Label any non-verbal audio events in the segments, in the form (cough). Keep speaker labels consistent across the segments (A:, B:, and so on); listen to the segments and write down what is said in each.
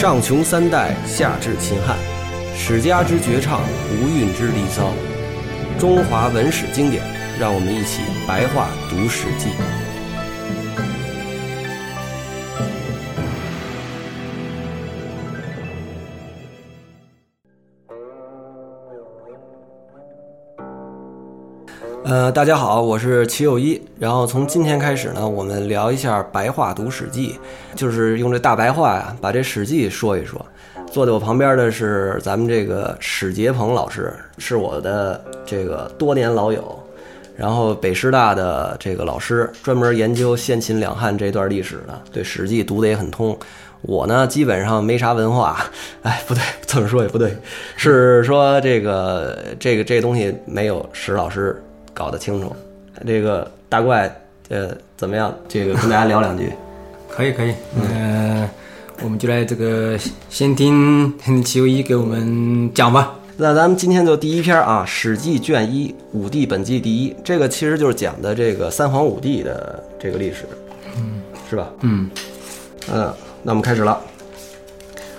A: 上穷三代，下至秦汉，史家之绝唱，无韵之离骚，中华文史经典，让我们一起白话读《史记》。呃，大家好，我是齐友一。然后从今天开始呢，我们聊一下白话读《史记》，就是用这大白话呀，把这《史记》说一说。坐在我旁边的是咱们这个史杰鹏老师，是我的这个多年老友，然后北师大的这个老师，专门研究先秦两汉这段历史的，对《史记》读得也很通。我呢，基本上没啥文化，(laughs) 哎，不对，这么说也不对，是说这个这个这东西没有史老师搞得清楚。这个大怪，呃，怎么样？这个跟大家聊两句。
B: 可 (laughs) 以可以，嗯、我们就来这个先听听齐友一给我们讲吧。
A: 那咱们今天就第一篇啊，《史记》卷一《武帝本纪》第一，这个其实就是讲的这个三皇五帝的这个历史，嗯，是吧？
B: 嗯
A: 嗯，那我们开始了。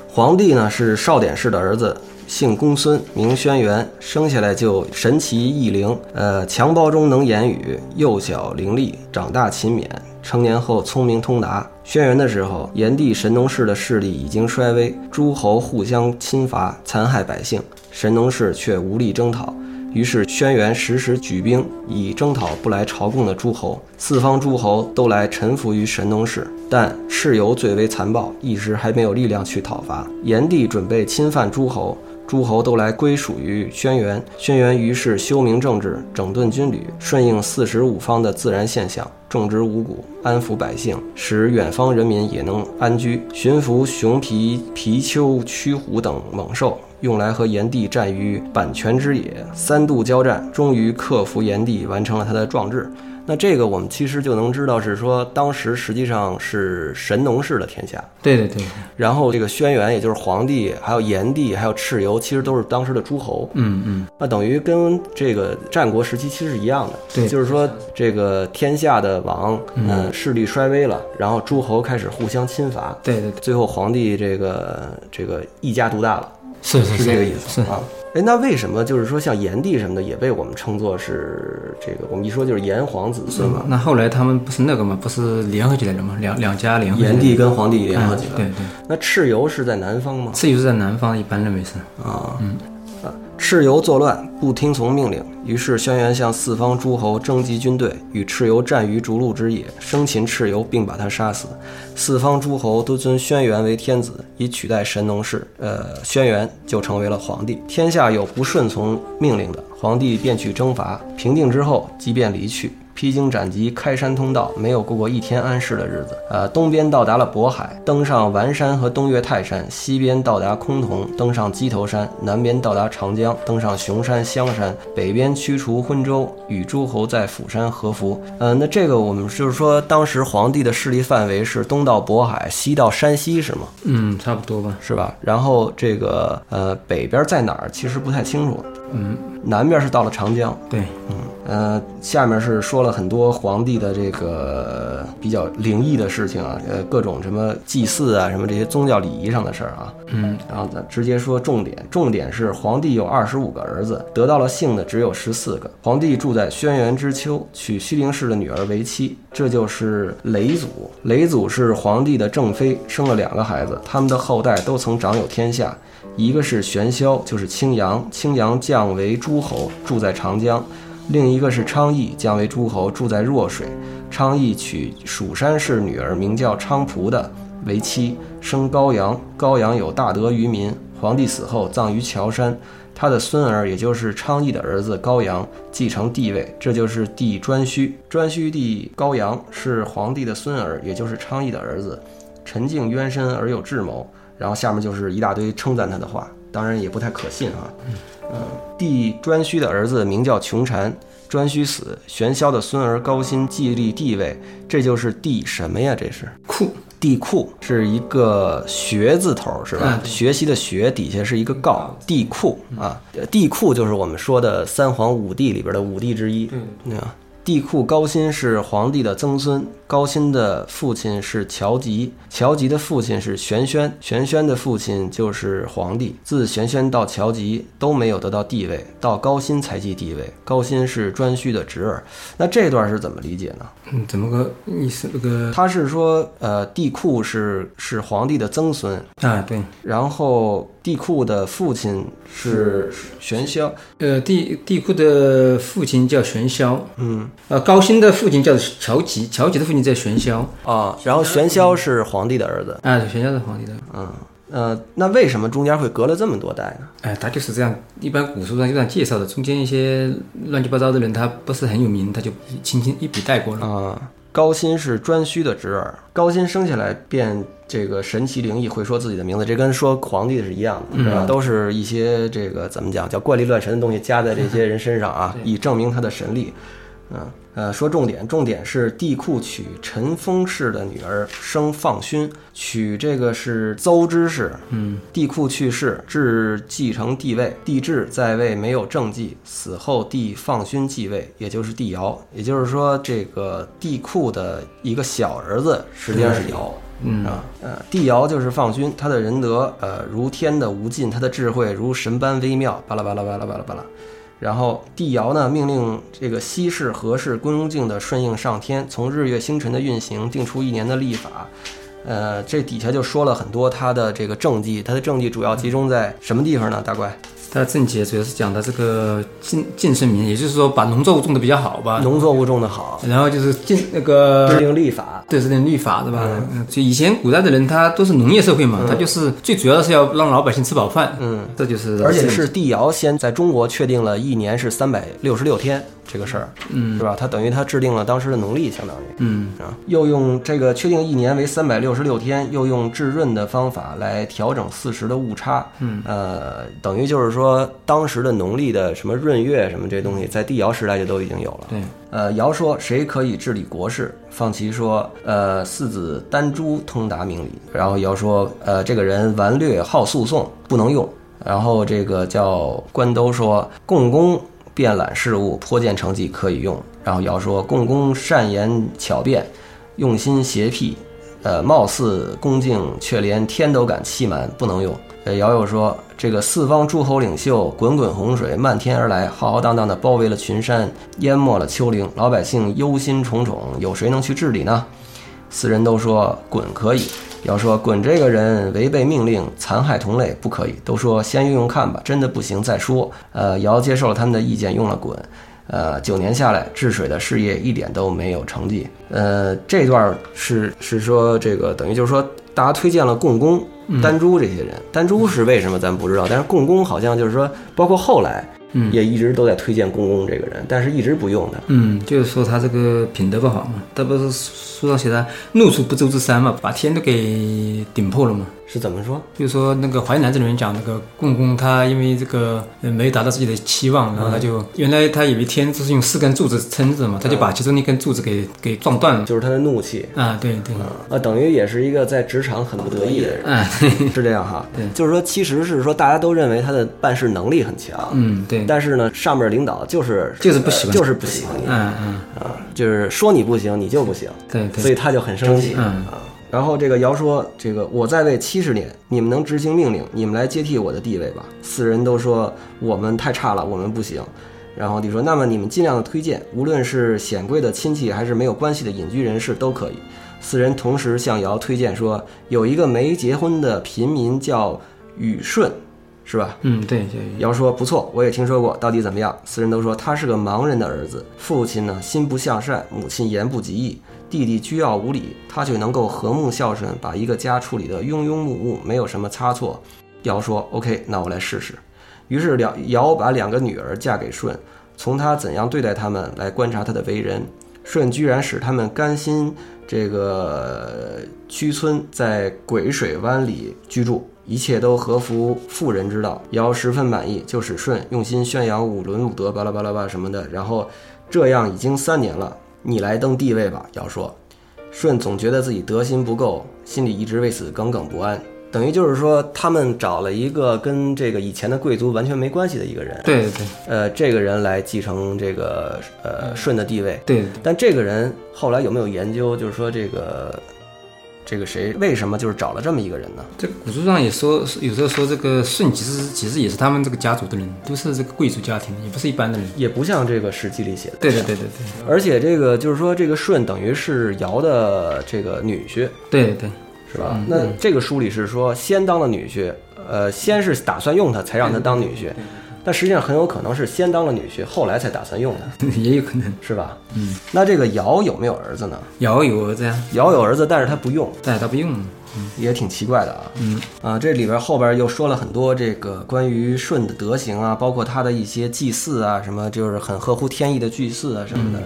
A: 皇帝呢是少典氏的儿子，姓公孙，名轩辕，生下来就神奇异灵，呃，襁褓中能言语，幼小伶俐，长大勤勉，成年后聪明通达。轩辕的时候，炎帝神农氏的势力已经衰微，诸侯互相侵伐，残害百姓，神农氏却无力征讨。于是轩辕时时举兵以征讨不来朝贡的诸侯，四方诸侯都来臣服于神农氏，但蚩尤最为残暴，一时还没有力量去讨伐。炎帝准备侵犯诸侯，诸侯都来归属于轩辕。轩辕于是修明政治，整顿军旅，顺应四时五方的自然现象，种植五谷，安抚百姓，使远方人民也能安居。驯服熊皮、貔貅、驱虎等猛兽。用来和炎帝战于阪泉之野，三度交战，终于克服炎帝，完成了他的壮志。那这个我们其实就能知道，是说当时实际上是神农氏的天下，
B: 对对对，
A: 然后这个轩辕，也就是黄帝，还有炎帝，还有蚩尤，其实都是当时的诸侯。
B: 嗯嗯，
A: 那等于跟这个战国时期其实是一样的，
B: 对
A: 就是说这个天下的王，嗯，势力衰微了，然后诸侯开始互相侵伐，
B: 对对对，
A: 最后皇帝这个这个一家独大了。
B: 是是
A: 是这个意思
B: 是
A: 啊。哎，那为什么就是说像炎帝什么的也被我们称作是这个？我们一说就是炎黄子孙嘛，
B: 那后来他们不是那个吗？不是联合起来了吗？两两家联合
A: 炎帝跟皇帝联合起来。
B: 嗯对对，
A: 那蚩尤是在南方吗？
B: 蚩尤是在南方，一般认为是。
A: 啊，嗯，啊，蚩尤作乱，不听从命令，于是轩辕向四方诸侯征集军队，与蚩尤战于逐鹿之野，生擒蚩尤，并把他杀死。四方诸侯都尊轩辕为天子，以取代神农氏。呃，轩辕就成为了皇帝。天下有不顺从命令的，皇帝便去征伐。平定之后，即便离去。披荆斩棘，开山通道，没有过过一天安适的日子。呃，东边到达了渤海，登上完山和东岳泰山；西边到达崆峒，登上鸡头山；南边到达长江，登上熊山、香山；北边驱除昏州，与诸侯在釜山合服。呃，那这个我们就是说，当时皇帝的势力范围是东到渤海，西到山西，是吗？
B: 嗯，差不多吧。
A: 是吧？然后这个呃北边在哪儿，其实不太清楚。
B: 嗯，
A: 南边是到了长江。
B: 对，嗯
A: 呃，下面是说了很多皇帝的这个比较灵异的事情啊，呃，各种什么祭祀啊，什么这些宗教礼仪上的事儿啊。
B: 嗯，
A: 然后咱直接说重点，重点是皇帝有二十五个儿子，得到了姓的只有十四个。皇帝住在轩辕之丘，娶西陵氏的女儿为妻，这就是雷祖。雷祖是皇帝的正妃，生了两个孩子，他们的后代都曾掌有天下。一个是玄霄，就是青阳，青阳降为诸侯，住在长江；另一个是昌邑，降为诸侯，住在弱水。昌邑娶蜀山氏女儿，名叫昌蒲的为妻，生高阳。高阳有大德于民。皇帝死后葬于乔山，他的孙儿，也就是昌邑的儿子高阳，继承帝位，这就是帝颛顼。颛顼帝高阳是皇帝的孙儿，也就是昌邑的儿子，沉静渊深而有智谋。然后下面就是一大堆称赞他的话，当然也不太可信啊。嗯，帝颛顼的儿子名叫穷禅，颛顼死，玄霄的孙儿高辛继立帝位，这就是帝什么呀？这是
B: 库
A: 帝库是一个学字头是吧？
B: 嗯
A: 学习的学底下是一个告，帝库啊，帝库就是我们说的三皇五帝里边的五帝之一。
B: 嗯
A: 啊，帝库高辛是皇帝的曾孙，高辛的父亲是乔吉，乔吉的父亲是玄宣，玄宣的父亲就是皇帝。自玄宣到乔吉都没有得到帝位，到高辛才继帝位。高辛是颛顼的侄儿。那这段是怎么理解呢？
B: 嗯，怎么个意思？那个
A: 他是说，呃，帝喾是是皇帝的曾孙，
B: 啊，对，
A: 然后帝喾的父亲是玄霄，
B: 呃，帝帝喾的父亲叫玄霄，
A: 嗯
B: 呃，高辛的父亲叫乔吉，乔吉的父亲叫玄霄，
A: 啊，然后玄霄是皇帝的儿子，
B: 啊，玄霄是皇帝的，
A: 嗯呃，那为什么中间会隔了这么多代呢？
B: 哎，他就是这样，一般古书上就这样介绍的，中间一些乱七八糟的人，他不是很有名，他就轻轻一笔带过了。
A: 啊，高辛是颛顼的侄儿，高辛生下来便这个神奇灵异，会说自己的名字，这跟说皇帝是一样的，是吧？都是一些这个怎么讲叫怪力乱神的东西加在这些人身上啊，以证明他的神力。嗯呃，说重点，重点是帝喾娶陈封氏的女儿，生放勋，娶这个是邹之氏。
B: 嗯，
A: 帝喾去世，至继承帝位，帝制在位没有政绩，死后帝放勋继位，也就是帝尧。也就是说，这个帝喾的一个小儿子实际上是尧。
B: 嗯
A: 啊，呃，帝尧就是放勋，他的仁德，呃，如天的无尽，他的智慧如神般微妙，巴拉巴拉巴拉巴拉巴拉。然后帝尧呢，命令这个西氏、何氏恭敬的顺应上天，从日月星辰的运行定出一年的历法。呃，这底下就说了很多他的这个政绩，他的政绩主要集中在什么地方呢？大怪，
B: 他的正解主要是讲的这个晋晋圣民，也就是说把农作物种的比较好吧，
A: 农作物种的好，
B: 然后就是进那个制。
A: 定历法，
B: 对，制定律法对吧？嗯，就以前古代的人，他都是农业社会嘛，他就是最主要的是要让老百姓吃饱饭，
A: 嗯，
B: 这就是
A: 而且是帝尧先在中国确定了一年是三百六十六天这个事儿，
B: 嗯
A: 是吧？他等于他制定了当时的农历，相当于。
B: 嗯
A: 啊，又用这个确定一年为三百六十六天，又用至闰的方法来调整四时的误差。
B: 嗯，
A: 呃，等于就是说，当时的农历的什么闰月什么这东西，在帝尧时代就都已经有了。
B: 对，
A: 呃，尧说谁可以治理国事？放其说，呃，四子丹朱通达明理。然后尧说，呃，这个人顽劣好诉讼，不能用。然后这个叫关兜说，共工遍览事物，颇见成绩，可以用。然后尧说，共工善言巧辩，用心邪僻，呃，貌似恭敬，却连天都敢欺瞒，不能用。呃，尧又说，这个四方诸侯领袖，滚滚洪水漫天而来，浩浩荡荡地包围了群山，淹没了丘陵，老百姓忧心忡忡，有谁能去治理呢？四人都说滚可以。尧说滚这个人违背命令，残害同类，不可以。都说先用用看吧，真的不行再说。呃，尧接受了他们的意见，用了滚。呃，九年下来，治水的事业一点都没有成绩。呃，这段是是说这个等于就是说，大家推荐了共工、丹朱这些人。丹朱是为什么咱不知道，但是共工好像就是说，包括后来
B: 嗯
A: 也一直都在推荐公公这个人，但是一直不用他。
B: 嗯，就是说他这个品德不好嘛，他不是书上写的怒出不周之山嘛，把天都给顶破了嘛。
A: 是怎么说？
B: 就是说，那个淮南这里面讲那个共工，他因为这个呃没有达到自己的期望，然后他就原来他以为天就是用四根柱子撑着嘛，他就把其中一根柱子给给撞断了。
A: 就是他的怒气。
B: 啊，对对，
A: 啊，等于也是一个在职场很不得意的人，
B: 啊，(laughs)
A: 是这样哈。
B: 对。
A: 就是说，其实是说大家都认为他的办事能力很强，
B: 嗯，对，
A: 但是呢，上面领导就是
B: 就是不喜欢
A: 就是不喜欢你。
B: 嗯嗯，
A: 啊，就是说你不行，你就不行，
B: 对对，
A: 所以他就很生气。
B: 嗯。
A: 啊。然后这个尧说：“这个我在位七十年，你们能执行命令，你们来接替我的地位吧。”四人都说：“我们太差了，我们不行。”然后帝说：“那么你们尽量的推荐，无论是显贵的亲戚还是没有关系的隐居人士都可以。”四人同时向尧推荐说：“有一个没结婚的平民叫禹舜，是吧？”
B: 嗯对，
A: 尧说：“不错，我也听说过，到底怎么样？”四人都说他是个盲人的儿子，父亲呢心不向善，母亲言不及义，弟弟居傲无礼，他却能够和睦孝顺，把一个家处理得庸庸碌碌，没有什么差错。尧说：“OK，那我来试试。”于是两尧把两个女儿嫁给舜，从他怎样对待他们来观察他的为人。舜居然使他们甘心这个居村在鬼水湾里居住，一切都合乎妇人之道。尧十分满意，就使舜用心宣扬五伦五德，巴拉巴拉巴什么的。然后这样已经三年了，你来登帝位吧。尧说，舜总觉得自己德心不够，心里一直为此耿耿不安。等于就是说他们找了一个跟这个以前的贵族完全没关系的一个人，
B: 对对对
A: 呃，这个人来继承这个呃舜的地位。
B: 对对
A: 但这个人后来有没有研究，就是说这个这个谁为什么就是找了这么一个人呢？
B: 这个古书上也说，有时候说这个舜其实其实也是他们这个家族的人，都是这个贵族家庭，也不是一般的人。
A: 也不像这个《史记》里写的。
B: 对对对对对
A: 而且这个就是说，这个舜等于是尧的这个女婿，
B: 对对
A: 是吧？那这个书里是说先当了女婿，呃，先是打算用他才让他当女婿，但实际上很有可能是先当了女婿，后来才打算用
B: 的，(laughs) 也有可能。
A: 是吧？嗯。那这个尧有没有儿子呢？
B: 尧有儿子呀，
A: 尧有儿子，但是他不用，
B: 但他不用。
A: 也挺奇怪的啊。
B: 嗯
A: 啊，这里边后边又说了很多这个关于舜的德行啊，包括他的一些祭祀啊，什么就是很合乎天意的祭祀啊什么的。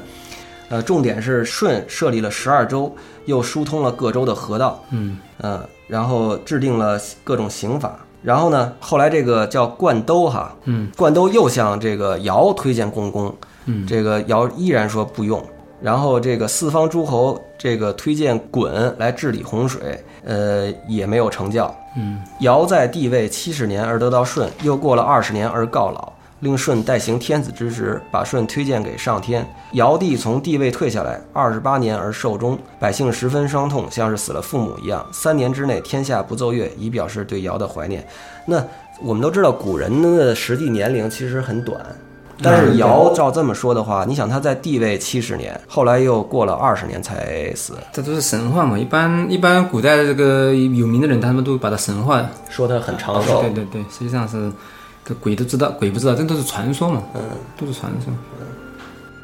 A: 呃，重点是舜设立了十二州，又疏通了各州的河道，
B: 嗯
A: 嗯，然后制定了各种刑法。然后呢，后来这个叫灌兜哈，
B: 嗯，
A: 灌兜又向这个尧推荐共工，
B: 嗯，
A: 这个尧依然说不用。然后这个四方诸侯这个推荐鲧来治理洪水，呃，也没有成教。
B: 嗯
A: 尧在帝位七十年而得到舜，又过了二十年而告老，令舜代行天子之职，把舜推荐给上天。尧帝从帝位退下来，二十八年而寿终，百姓十分伤痛，像是死了父母一样。三年之内，天下不奏乐，以表示对尧的怀念。那我们都知道，古人的实际年龄其实很短。但是尧照这么说的话，你想他在帝位七十年，后来又过了二十年才死，
B: 这都是神话嘛。一般一般古代的这个有名的人，他们都把他神话。
A: 说他很长寿
B: 对。对对，实际上是这鬼都知道，鬼不知道，这都是传说嘛。嗯，都是传说。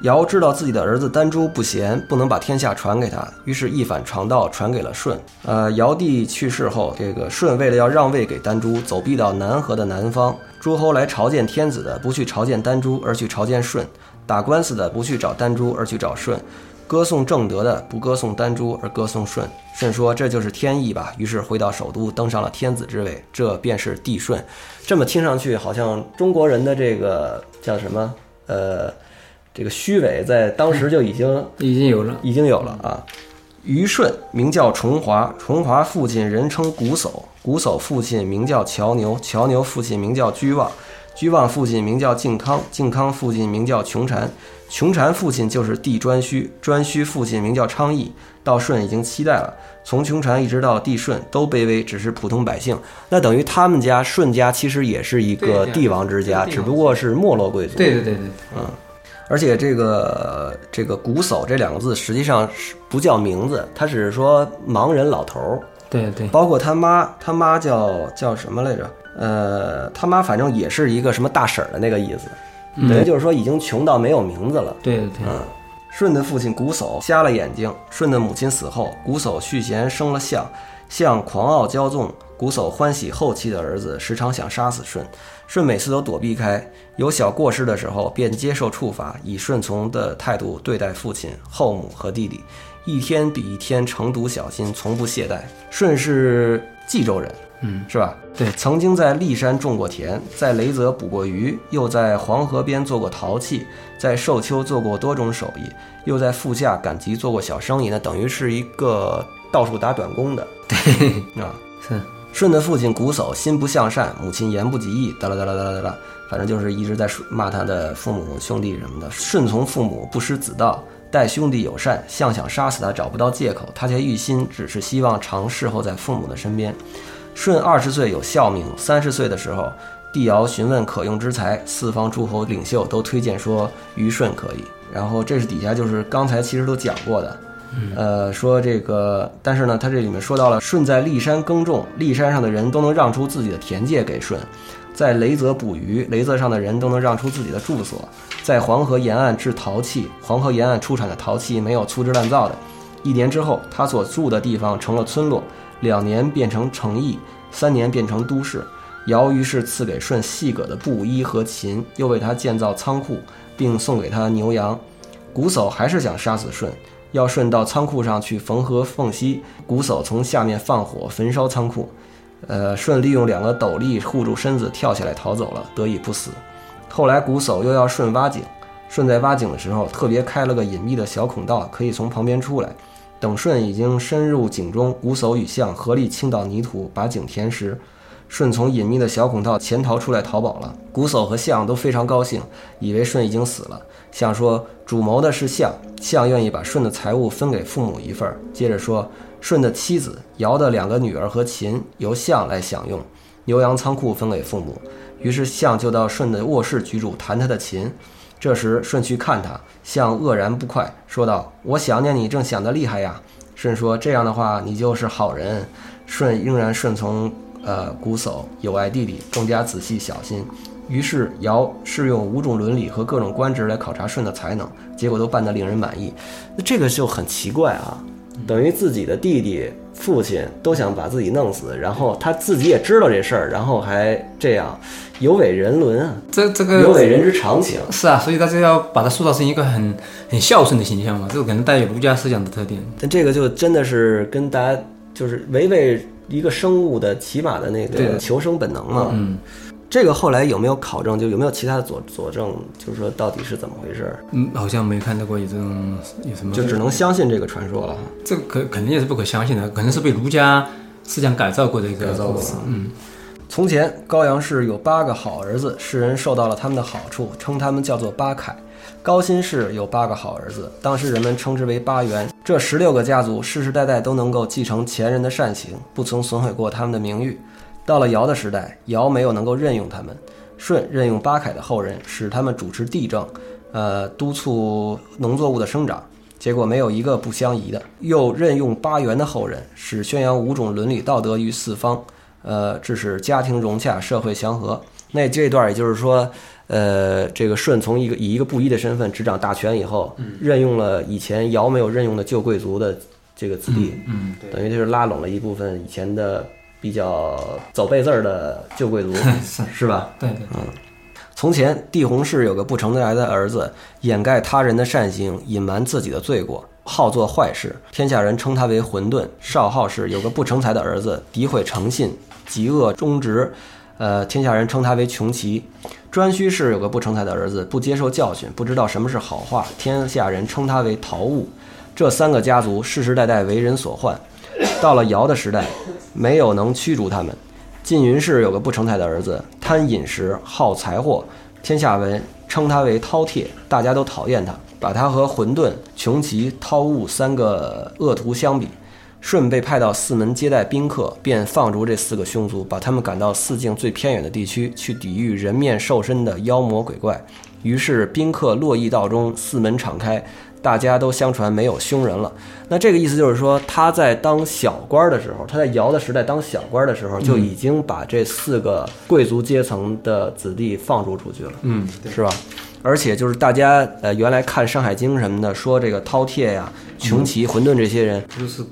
A: 尧知道自己的儿子丹朱不贤，不能把天下传给他，于是一反常道，传给了舜。呃，尧帝去世后，这个舜为了要让位给丹朱，走避到南河的南方。诸侯来朝见天子的，不去朝见丹朱，而去朝见舜；打官司的，不去找丹朱，而去找舜；歌颂正德的，不歌颂丹朱，而歌颂舜。舜说：“这就是天意吧。”于是回到首都，登上了天子之位，这便是帝舜。这么听上去，好像中国人的这个叫什么？呃。这个虚伪在当时就已经
B: 已经有了。
A: 已经有了啊。虞舜名叫重华，重华父亲人称瞽叟，瞽叟父亲名叫乔牛，乔牛父亲名叫居望，居望父亲名叫靖康，靖康父亲名叫穷禅，穷禅父亲就是帝颛顼，颛顼父亲名叫昌邑。到舜已经七代了，从穷禅一直到帝舜都卑微，只是普通百姓。那等于他们家舜家其实也是一个帝王之家，只不过是没落贵族。
B: 对对对对，嗯
A: 而且这个这个瞽叟这两个字实际上是不叫名字，他只是说盲人老头儿。
B: 对对
A: 包括他妈，他妈叫叫什么来着？呃，他妈反正也是一个什么大婶儿的那个意思，等于就是说已经穷到没有名字了。
B: 对对对，
A: 嗯，舜的父亲瞽叟瞎了眼睛，舜的母亲死后，瞽叟续弦生了象，象狂傲骄纵，瞽叟欢喜后妻的儿子，时常想杀死舜，舜每次都躲避开，有小过失的时候便接受处罚，以顺从的态度对待父亲、后母和弟弟，一天比一天诚笃小心，从不懈怠。舜是冀州人，
B: 嗯，
A: 是吧？
B: 对
A: 曾经在骊山种过田，在雷泽捕过鱼，又在黄河边做过陶器，在寿丘做过多种手艺，又在富下赶集做过小生意，那等于是一个到处打短工的。对啊，
B: 是
A: 舜 (laughs) 的父亲瞽叟心不向善，母亲言不及义，哒啦哒啦哒啦哒啦，反正就是一直在说骂他的父母兄弟什么的。顺从父母，不失子道，待兄弟友善，象想杀死他找不到借口，他却一心只是希望常侍候在父母的身边。舜二十岁有孝名，三十岁的时候，帝尧询问可用之才，四方诸侯领袖都推荐说虞舜可以。然后这是底下就是刚才其实都讲过的，呃，说这个，但是呢，他这里面说到了舜在骊山耕种，骊山上的人都能让出自己的田界给舜；在雷泽捕鱼，雷泽上的人都能让出自己的住所；在黄河沿岸制陶器，黄河沿岸出产的陶器没有粗制滥造的。一年之后，他所住的地方成了村落，两年变成城邑，三年变成都市。尧于是赐给舜细葛的布衣和琴，又为他建造仓库，并送给他牛羊。瞽叟还是想杀死舜，要舜到仓库上去缝合缝隙。瞽叟从下面放火焚烧仓库，呃，舜利用两个斗笠护住身子，跳起来逃走了，得以不死。后来瞽叟又要舜挖井，舜在挖井的时候特别开了个隐秘的小孔道，可以从旁边出来。等舜已经深入井中，瞽叟与象合力倾倒泥土，把井填实。舜从隐秘的小孔道潜逃出来逃跑了。瞽叟和象都非常高兴，以为舜已经死了。象说：“主谋的是象，象愿意把舜的财物分给父母一份。”接着说：“舜的妻子尧的两个女儿和琴由象来享用，牛羊仓库分给父母。”于是象就到舜的卧室居住，弹他的琴。这时舜去看他，向愕然不快，说道：“我想念你，正想得厉害呀。”舜说：“这样的话，你就是好人。”舜仍然顺从。呃，瞽叟友爱弟弟，更加仔细小心。于是尧试用五种伦理和各种官职来考察舜的才能，结果都办得令人满意。那这个就很奇怪啊，等于自己的弟弟、父亲都想把自己弄死，然后他自己也知道这事儿，然后还这样，有违人伦啊。
B: 这这个
A: 有违人之常情。
B: 是啊，所以他就要把他塑造成一个很很孝顺的形象嘛，这个可能带有儒家思想的特点。
A: 但这个就真的是跟大家就是违背。一个生物的起码的那个求生本能嘛，
B: 嗯，
A: 这个后来有没有考证？就有没有其他的佐佐证？就是说到底是怎么回事？
B: 嗯，好像没看到过有这种有什么，
A: 就只能相信这个传说了。
B: 这个可肯定也是不可相信的，可能是被儒家思想改造过的一个
A: 改造过。
B: 嗯，
A: 从前高阳氏有八个好儿子，世人受到了他们的好处，称他们叫做八凯。高辛氏有八个好儿子，当时人们称之为八元。这十六个家族世世代代都能够继承前人的善行，不曾损毁过他们的名誉。到了尧的时代，尧没有能够任用他们，舜任用八凯的后人，使他们主持地政，呃，督促农作物的生长，结果没有一个不相宜的。又任用八元的后人，使宣扬五种伦理道德于四方，呃，致使家庭融洽，社会祥和。那这段也就是说。呃，这个舜从一个以一个布衣的身份执掌大权以后，任用了以前尧没有任用的旧贵族的这个子弟，
B: 嗯，
A: 等于就是拉拢了一部分以前的比较走背字儿的旧贵族，(laughs) 是吧？
B: 对对，嗯。
A: 从前帝鸿氏有个不成才的儿子，掩盖他人的善行，隐瞒自己的罪过，好做坏事，天下人称他为混沌。少昊氏有个不成才的儿子，诋毁诚信，嫉恶忠直，呃，天下人称他为穷奇。颛顼氏有个不成才的儿子，不接受教训，不知道什么是好话，天下人称他为陶物。这三个家族世世代代为人所患，到了尧的时代，没有能驱逐他们。缙云氏有个不成才的儿子，贪饮食，好财货，天下人称他为饕餮，大家都讨厌他，把他和混沌、穷奇、饕物三个恶徒相比。舜被派到四门接待宾客，便放逐这四个凶族，把他们赶到四境最偏远的地区，去抵御人面兽身的妖魔鬼怪。于是宾客络绎道中，四门敞开，大家都相传没有凶人了。那这个意思就是说，他在当小官的时候，他在尧的时代当小官的时候，就已经把这四个贵族阶层的子弟放逐出去了。
B: 嗯，
A: 是吧？而且就是大家呃原来看《山海经》什么的，说这个饕餮呀、穷奇、混沌这些人，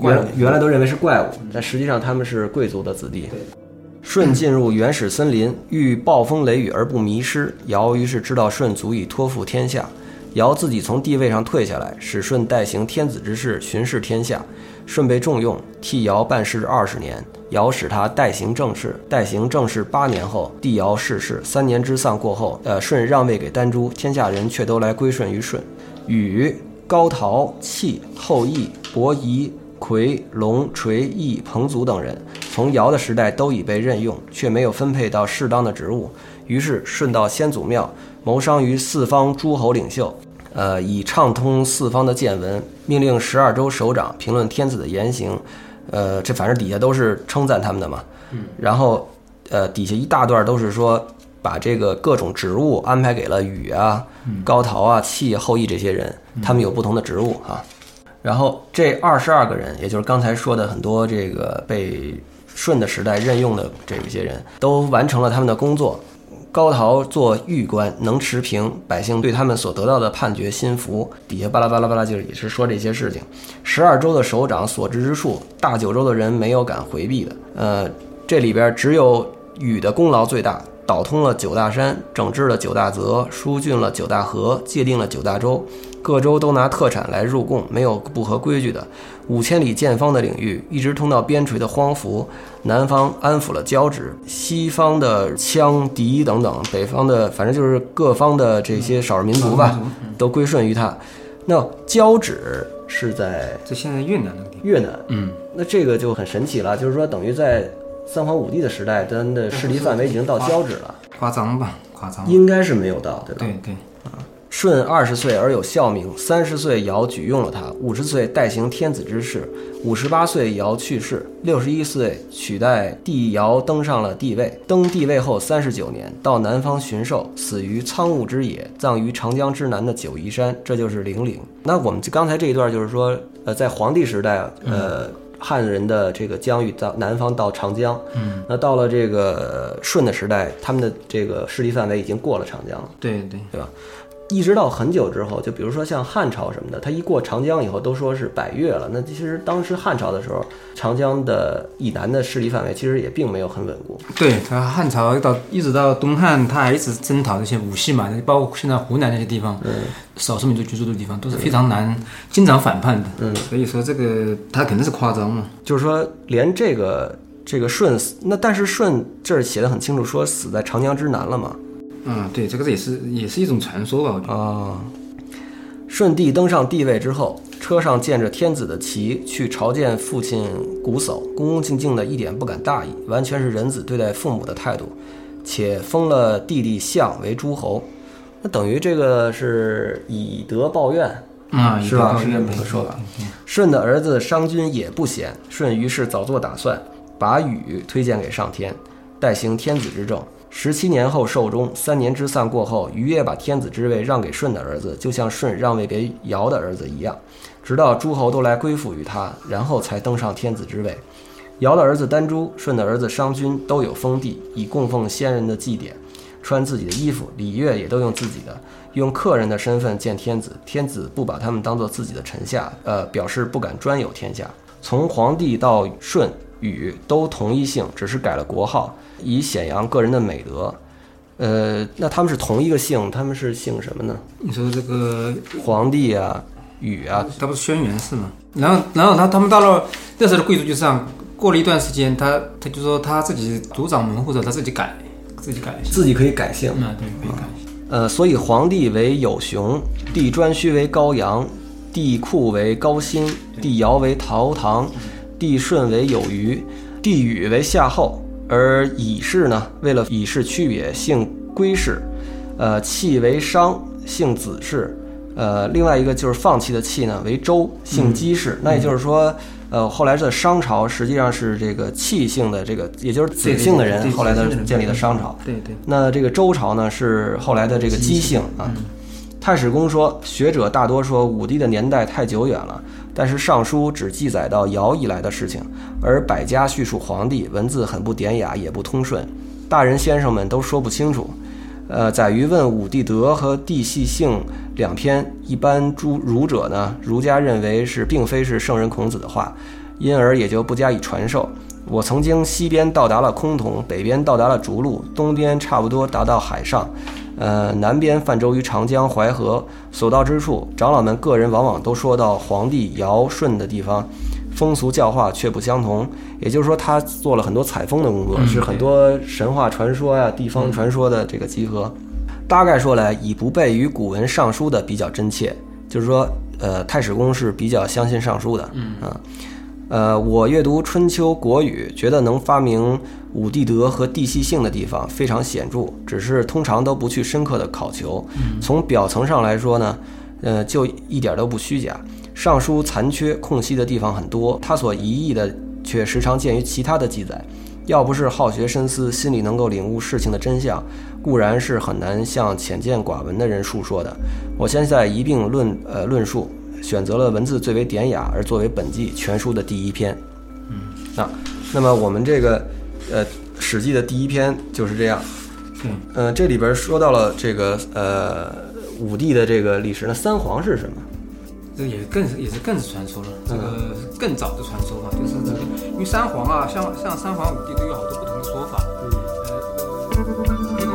A: 原原来都认为是怪物，但实际上他们是贵族的子弟。舜进入原始森林，遇暴风雷雨而不迷失。尧于是知道舜足以托付天下，尧自己从地位上退下来，使舜代行天子之事，巡视天下。舜被重用，替尧办事二十年。尧使他代行政事，代行政事八年后，帝尧逝世。三年之丧过后，呃，舜让位给丹朱，天下人却都来归顺于舜。禹、高陶、契、后羿、伯夷、夔、龙、垂、羿、彭祖等人，从尧的时代都已被任用，却没有分配到适当的职务。于是舜到先祖庙，谋商于四方诸侯领袖，呃，以畅通四方的见闻，命令十二州首长评论天子的言行。呃，这反正底下都是称赞他们的嘛，
B: 嗯，
A: 然后，呃，底下一大段都是说把这个各种职务安排给了禹啊、高陶啊、契、后羿这些人，他们有不同的职务啊。然后这二十二个人，也就是刚才说的很多这个被舜的时代任用的这些人都完成了他们的工作。高陶做狱官，能持平，百姓对他们所得到的判决心服。底下巴拉巴拉巴拉，就是也是说这些事情。十二州的首长所知之处，大九州的人没有敢回避的。呃，这里边只有禹的功劳最大，导通了九大山，整治了九大泽，疏浚了九大河，界定了九大洲。各州都拿特产来入贡，没有不合规矩的。五千里见方的领域，一直通到边陲的荒服。南方安抚了交趾，西方的羌狄等等，北方的反正就是各方的这些少数民族吧，都归顺于他。那交趾是在
B: 就现在越南那个地方。
A: 越南。
B: 嗯，
A: 那这个就很神奇了，就是说等于在三皇五帝的时代，咱的势力范围已经到交趾了，
B: 夸张吧，夸张。
A: 应该是没有到，对吧？
B: 对对，
A: 舜二十岁而有孝名，三十岁尧举用了他，五十岁代行天子之事，五十八岁尧去世，六十一岁取代帝尧登上了帝位。登帝位后三十九年，到南方巡狩，死于苍梧之野，葬于长江之南的九嶷山，这就是陵陵。那我们刚才这一段就是说，呃，在黄帝时代，呃。汉人的这个疆域到南方到长江，
B: 嗯，
A: 那到了这个舜的时代，他们的这个势力范围已经过了长江了。
B: 对对，
A: 对吧？一直到很久之后，就比如说像汉朝什么的，它一过长江以后，都说是百越了。那其实当时汉朝的时候，长江的以南的势力范围其实也并没有很稳固。
B: 对他汉朝到一直到东汉，他还一直征讨这些武系嘛，包括现在湖南那些地方，
A: 嗯，
B: 少数民族居住的地方都是非常难，经常反叛的。
A: 嗯，
B: 所以说这个他肯定是夸张嘛。
A: 就是说，连这个这个舜死，那但是舜这儿写的很清楚，说死在长江之南了嘛。
B: 嗯，对，这个也是也是一种传说吧，我觉得。
A: 啊，舜帝登上帝位之后，车上见着天子的旗，去朝见父亲瞽叟，恭恭敬敬的，一点不敢大意，完全是人子对待父母的态度，且封了弟弟相为诸侯，那等于这个是以德报怨。
B: 啊，
A: 是吧
B: 是
A: 是这么个说法舜的儿子商均也不贤，舜于是早做打算，把禹推荐给上天，代行天子之政。十七年后寿终，三年之丧过后，禹也把天子之位让给舜的儿子，就像舜让位给尧的儿子一样，直到诸侯都来归附于他，然后才登上天子之位。尧的儿子丹朱、舜的儿子商均都有封地，以供奉先人的祭典，穿自己的衣服，礼乐也都用自己的，用客人的身份见天子，天子不把他们当做自己的臣下，呃，表示不敢专有天下。从皇帝到舜、禹都同一姓，只是改了国号，以显扬个人的美德。呃，那他们是同一个姓，他们是姓什么呢？
B: 你说这个
A: 皇帝啊，禹啊，
B: 他不是轩辕氏吗？然后，然后他他们到了那时候的贵族就这样，过了一段时间，他他就说他自己族长门或者他自己改，自己改。
A: 自己可以改姓。
B: 嗯，对，可以改姓。
A: 呃，所以皇帝为有熊，帝颛顼为高阳，帝喾为高辛，帝尧为陶唐，帝舜为有虞，帝禹为夏后。而乙氏呢，为了乙氏区别，姓归氏，呃，弃为商，姓子氏。呃，另外一个就是放弃的弃呢为周，姓姬氏。那也就是说，呃，后来的商朝实际上是这个弃姓的这个，也就是子姓的人后来的建立的商朝。
B: 对对，
A: 那这个周朝呢，是后来的这个姬姓啊。太史公说，学者大多说武帝的年代太久远了，但是《尚书》只记载到尧以来的事情，而百家叙述皇帝，文字很不典雅，也不通顺，大人先生们都说不清楚。呃，载于问武帝德和帝系姓两篇，一般诸儒者呢，儒家认为是并非是圣人孔子的话，因而也就不加以传授。我曾经西边到达了崆峒，北边到达了逐鹿，东边差不多达到海上，呃，南边泛舟于长江、淮河。所到之处，长老们个人往往都说到皇帝尧舜的地方，风俗教化却不相同。也就是说，他做了很多采风的工作，
B: 嗯
A: 是很多神话传说呀、地方传说的这个集合。大概说来，以不悖于古文尚书的比较真切，就是说，呃，太史公是比较相信尚书的，嗯啊。呃，我阅读《春秋国语》，觉得能发明五帝德和帝系性的地方非常显著，只是通常都不去深刻的考求。从表层上来说呢，呃，就一点都不虚假。尚书残缺空隙的地方很多，他所疑义的却时常见于其他的记载。要不是好学深思，心里能够领悟事情的真相，固然是很难向浅见寡闻的人述说的。我现在一并论呃论述，选择了文字最为典雅而作为本纪全书的第一篇。嗯，那，那么我们这个呃《史记》的第一篇就是这样。
B: 嗯，
A: 呃，这里边说到了这个呃武帝的这个历史，那三皇是什么？
B: 这也更是也是更是传说了，这个更早的传说吧，就是这个，因为三皇啊，像像三皇五帝都有好多不同的说法。嗯，呃。